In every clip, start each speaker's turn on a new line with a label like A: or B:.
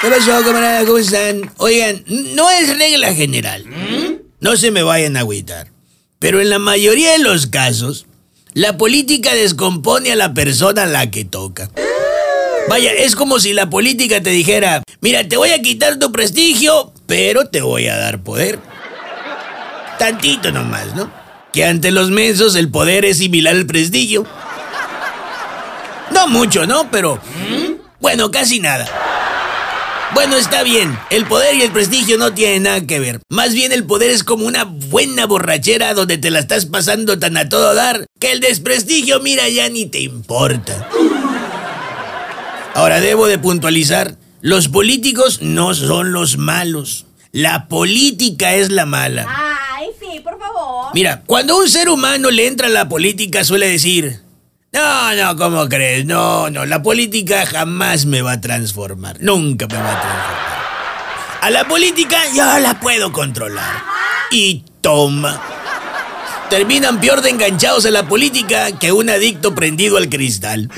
A: ¿Qué pasó? ¿Cómo están? Oigan, no es regla general. No se me vayan a agüitar. Pero en la mayoría de los casos, la política descompone a la persona a la que toca. Vaya, es como si la política te dijera, mira, te voy a quitar tu prestigio, pero te voy a dar poder. Tantito nomás, ¿no? Que ante los mensos el poder es similar al prestigio. No mucho, ¿no? Pero... Bueno, casi nada. Bueno, está bien. El poder y el prestigio no tienen nada que ver. Más bien el poder es como una buena borrachera donde te la estás pasando tan a todo dar que el desprestigio, mira, ya ni te importa. Ahora debo de puntualizar, los políticos no son los malos. La política es la mala.
B: Ay, sí, por favor.
A: Mira, cuando un ser humano le entra a la política suele decir, no, no, ¿cómo crees? No, no, la política jamás me va a transformar. Nunca me va a transformar. A la política yo la puedo controlar. Y toma. Terminan peor de enganchados a la política que un adicto prendido al cristal.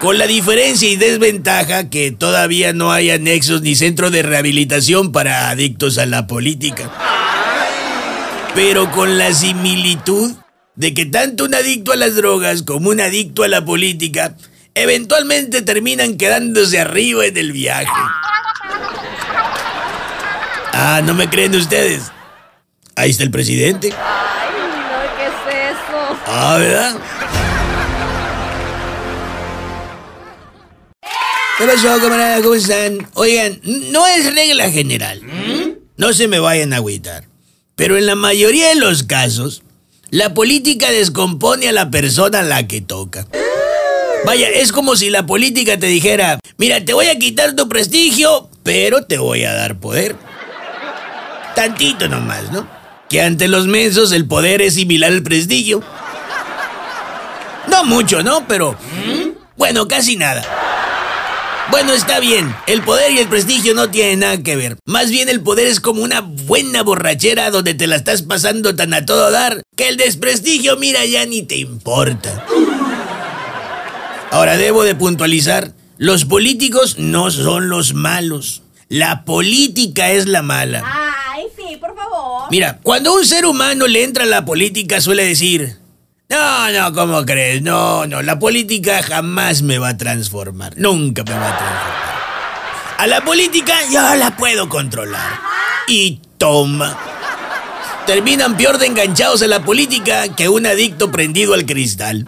A: Con la diferencia y desventaja que todavía no hay anexos ni centro de rehabilitación para adictos a la política. Pero con la similitud de que tanto un adicto a las drogas como un adicto a la política eventualmente terminan quedándose arriba en el viaje. Ah, ¿no me creen ustedes? Ahí está el presidente.
B: Ay, no, ¿qué es eso?
A: Ah, ¿verdad? ¿Qué pasó, camarada? ¿Cómo están? Oigan, no es regla general. No se me vayan a agüitar. Pero en la mayoría de los casos, la política descompone a la persona a la que toca. Vaya, es como si la política te dijera, mira, te voy a quitar tu prestigio, pero te voy a dar poder. Tantito nomás, ¿no? Que ante los mensos el poder es similar al prestigio. No mucho, ¿no? Pero... Bueno, casi nada. Bueno, está bien. El poder y el prestigio no tienen nada que ver. Más bien el poder es como una buena borrachera donde te la estás pasando tan a todo dar que el desprestigio, mira, ya ni te importa. Ahora debo de puntualizar, los políticos no son los malos. La política es la mala.
B: Ay, sí, por favor.
A: Mira, cuando un ser humano le entra a la política suele decir, no, no, ¿cómo crees? No, no, la política jamás me va a transformar. Nunca me va a transformar. A la política yo la puedo controlar. Y toma. Terminan peor de enganchados a la política que un adicto prendido al cristal.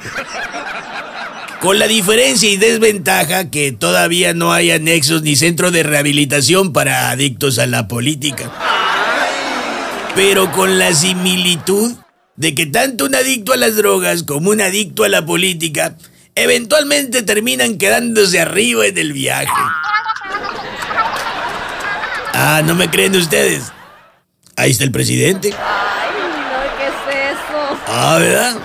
A: Con la diferencia y desventaja que todavía no hay anexos ni centro de rehabilitación para adictos a la política. Pero con la similitud de que tanto un adicto a las drogas como un adicto a la política eventualmente terminan quedándose arriba en el viaje. Ah, ¿no me creen ustedes? Ahí está el presidente.
B: Ay, no, ¿qué es eso?
A: Ah, ¿verdad?